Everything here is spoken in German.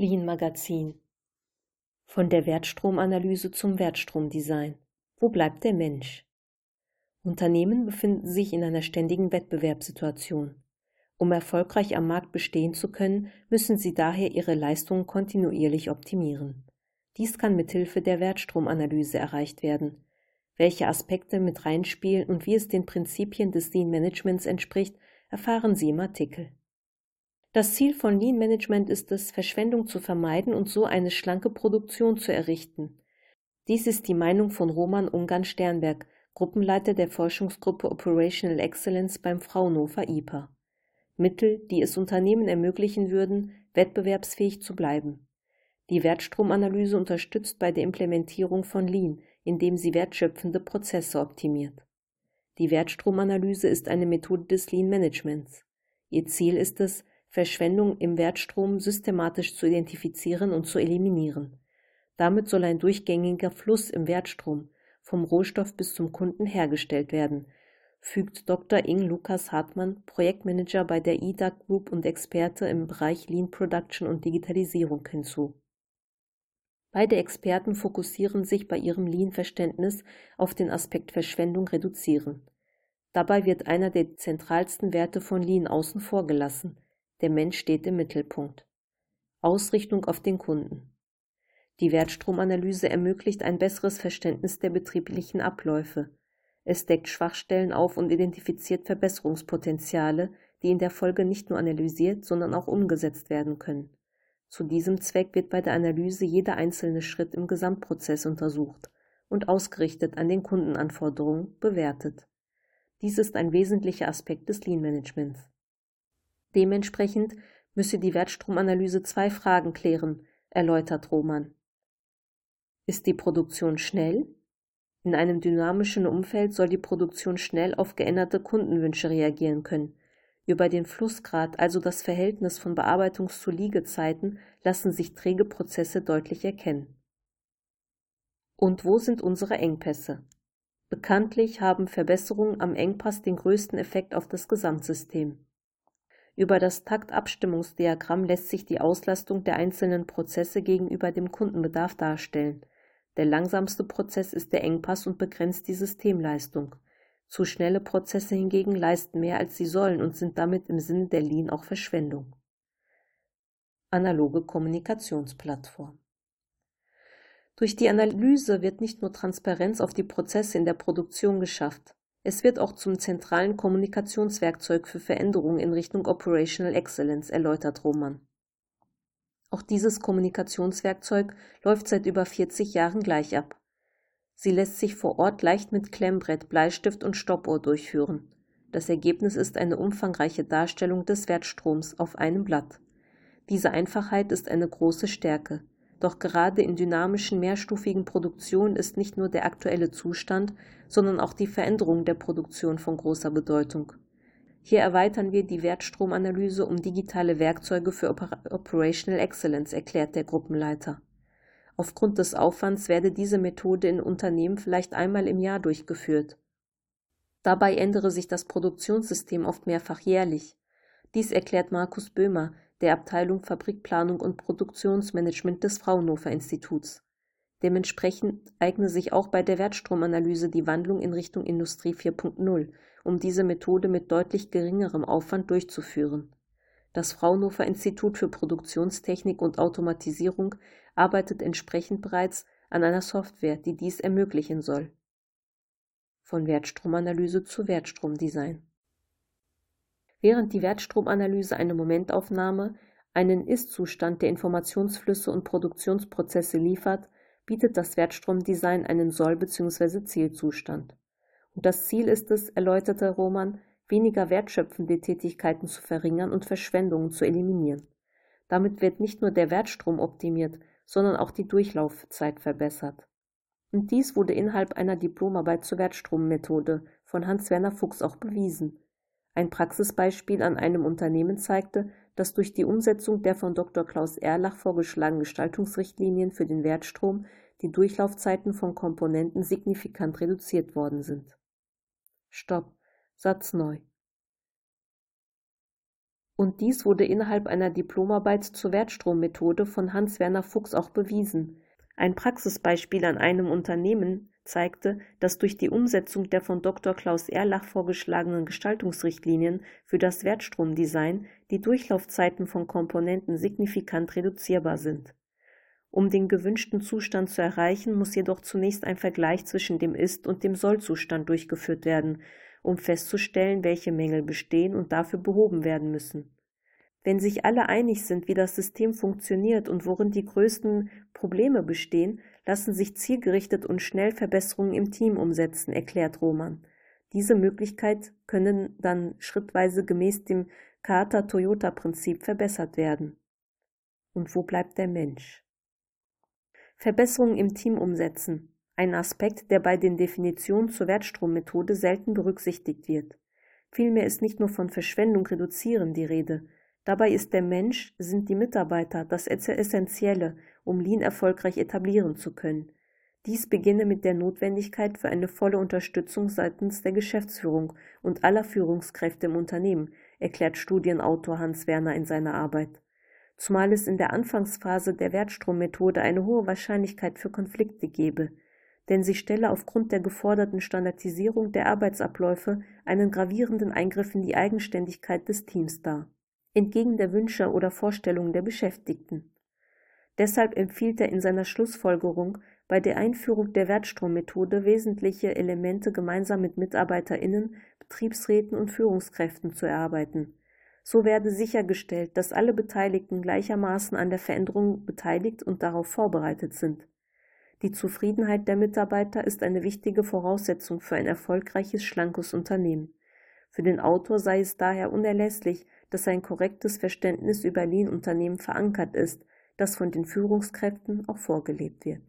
Lean Magazin Von der Wertstromanalyse zum Wertstromdesign. Wo bleibt der Mensch? Unternehmen befinden sich in einer ständigen Wettbewerbssituation. Um erfolgreich am Markt bestehen zu können, müssen sie daher ihre Leistungen kontinuierlich optimieren. Dies kann mithilfe der Wertstromanalyse erreicht werden. Welche Aspekte mit reinspielen und wie es den Prinzipien des Lean Managements entspricht, erfahren Sie im Artikel. Das Ziel von Lean Management ist es, Verschwendung zu vermeiden und so eine schlanke Produktion zu errichten. Dies ist die Meinung von Roman Ungarn Sternberg, Gruppenleiter der Forschungsgruppe Operational Excellence beim Fraunhofer IPA. Mittel, die es Unternehmen ermöglichen würden, wettbewerbsfähig zu bleiben. Die Wertstromanalyse unterstützt bei der Implementierung von Lean, indem sie wertschöpfende Prozesse optimiert. Die Wertstromanalyse ist eine Methode des Lean Managements. Ihr Ziel ist es, Verschwendung im Wertstrom systematisch zu identifizieren und zu eliminieren. Damit soll ein durchgängiger Fluss im Wertstrom vom Rohstoff bis zum Kunden hergestellt werden, fügt Dr. Ing Lukas Hartmann, Projektmanager bei der IDA Group und Experte im Bereich Lean Production und Digitalisierung hinzu. Beide Experten fokussieren sich bei ihrem Lean-Verständnis auf den Aspekt Verschwendung reduzieren. Dabei wird einer der zentralsten Werte von Lean außen vor gelassen, der Mensch steht im Mittelpunkt. Ausrichtung auf den Kunden. Die Wertstromanalyse ermöglicht ein besseres Verständnis der betrieblichen Abläufe. Es deckt Schwachstellen auf und identifiziert Verbesserungspotenziale, die in der Folge nicht nur analysiert, sondern auch umgesetzt werden können. Zu diesem Zweck wird bei der Analyse jeder einzelne Schritt im Gesamtprozess untersucht und ausgerichtet an den Kundenanforderungen bewertet. Dies ist ein wesentlicher Aspekt des Lean Managements. Dementsprechend müsse die Wertstromanalyse zwei Fragen klären, erläutert Roman. Ist die Produktion schnell? In einem dynamischen Umfeld soll die Produktion schnell auf geänderte Kundenwünsche reagieren können. Über den Flussgrad, also das Verhältnis von Bearbeitungs- zu Liegezeiten, lassen sich träge Prozesse deutlich erkennen. Und wo sind unsere Engpässe? Bekanntlich haben Verbesserungen am Engpass den größten Effekt auf das Gesamtsystem. Über das Taktabstimmungsdiagramm lässt sich die Auslastung der einzelnen Prozesse gegenüber dem Kundenbedarf darstellen. Der langsamste Prozess ist der Engpass und begrenzt die Systemleistung. Zu schnelle Prozesse hingegen leisten mehr als sie sollen und sind damit im Sinne der Lean auch Verschwendung. Analoge Kommunikationsplattform Durch die Analyse wird nicht nur Transparenz auf die Prozesse in der Produktion geschafft, es wird auch zum zentralen Kommunikationswerkzeug für Veränderungen in Richtung Operational Excellence, erläutert Roman. Auch dieses Kommunikationswerkzeug läuft seit über 40 Jahren gleich ab. Sie lässt sich vor Ort leicht mit Klemmbrett, Bleistift und Stoppuhr durchführen. Das Ergebnis ist eine umfangreiche Darstellung des Wertstroms auf einem Blatt. Diese Einfachheit ist eine große Stärke. Doch gerade in dynamischen mehrstufigen Produktionen ist nicht nur der aktuelle Zustand, sondern auch die Veränderung der Produktion von großer Bedeutung. Hier erweitern wir die Wertstromanalyse um digitale Werkzeuge für Oper Operational Excellence, erklärt der Gruppenleiter. Aufgrund des Aufwands werde diese Methode in Unternehmen vielleicht einmal im Jahr durchgeführt. Dabei ändere sich das Produktionssystem oft mehrfach jährlich. Dies erklärt Markus Böhmer, der Abteilung Fabrikplanung und Produktionsmanagement des Fraunhofer Instituts. Dementsprechend eigne sich auch bei der Wertstromanalyse die Wandlung in Richtung Industrie 4.0, um diese Methode mit deutlich geringerem Aufwand durchzuführen. Das Fraunhofer Institut für Produktionstechnik und Automatisierung arbeitet entsprechend bereits an einer Software, die dies ermöglichen soll. Von Wertstromanalyse zu Wertstromdesign. Während die Wertstromanalyse eine Momentaufnahme, einen Ist-Zustand der Informationsflüsse und Produktionsprozesse liefert, bietet das Wertstromdesign einen Soll- bzw. Zielzustand. Und das Ziel ist es, erläuterte Roman, weniger wertschöpfende Tätigkeiten zu verringern und Verschwendungen zu eliminieren. Damit wird nicht nur der Wertstrom optimiert, sondern auch die Durchlaufzeit verbessert. Und dies wurde innerhalb einer Diplomarbeit zur Wertstrommethode von Hans-Werner Fuchs auch bewiesen. Ein Praxisbeispiel an einem Unternehmen zeigte, dass durch die Umsetzung der von Dr. Klaus Erlach vorgeschlagenen Gestaltungsrichtlinien für den Wertstrom die Durchlaufzeiten von Komponenten signifikant reduziert worden sind. Stopp. Satz neu. Und dies wurde innerhalb einer Diplomarbeit zur Wertstrommethode von Hans-Werner Fuchs auch bewiesen. Ein Praxisbeispiel an einem Unternehmen zeigte, dass durch die Umsetzung der von Dr. Klaus Erlach vorgeschlagenen Gestaltungsrichtlinien für das Wertstromdesign die Durchlaufzeiten von Komponenten signifikant reduzierbar sind. Um den gewünschten Zustand zu erreichen, muss jedoch zunächst ein Vergleich zwischen dem Ist- und dem Soll-Zustand durchgeführt werden, um festzustellen, welche Mängel bestehen und dafür behoben werden müssen. Wenn sich alle einig sind, wie das System funktioniert und worin die größten Probleme bestehen, lassen sich zielgerichtet und schnell Verbesserungen im Team umsetzen, erklärt Roman. Diese Möglichkeit können dann schrittweise gemäß dem Carter-Toyota-Prinzip verbessert werden. Und wo bleibt der Mensch? Verbesserungen im Team umsetzen. Ein Aspekt, der bei den Definitionen zur Wertstrommethode selten berücksichtigt wird. Vielmehr ist nicht nur von Verschwendung reduzieren die Rede, Dabei ist der Mensch, sind die Mitarbeiter das Essentielle, um Lean erfolgreich etablieren zu können. Dies beginne mit der Notwendigkeit für eine volle Unterstützung seitens der Geschäftsführung und aller Führungskräfte im Unternehmen, erklärt Studienautor Hans Werner in seiner Arbeit. Zumal es in der Anfangsphase der Wertstrommethode eine hohe Wahrscheinlichkeit für Konflikte gebe, denn sie stelle aufgrund der geforderten Standardisierung der Arbeitsabläufe einen gravierenden Eingriff in die Eigenständigkeit des Teams dar entgegen der Wünsche oder Vorstellungen der Beschäftigten. Deshalb empfiehlt er in seiner Schlussfolgerung, bei der Einführung der Wertstrommethode wesentliche Elemente gemeinsam mit MitarbeiterInnen, Betriebsräten und Führungskräften zu erarbeiten. So werde sichergestellt, dass alle Beteiligten gleichermaßen an der Veränderung beteiligt und darauf vorbereitet sind. Die Zufriedenheit der Mitarbeiter ist eine wichtige Voraussetzung für ein erfolgreiches, schlankes Unternehmen. Für den Autor sei es daher unerlässlich, dass ein korrektes Verständnis über Lean-Unternehmen verankert ist, das von den Führungskräften auch vorgelebt wird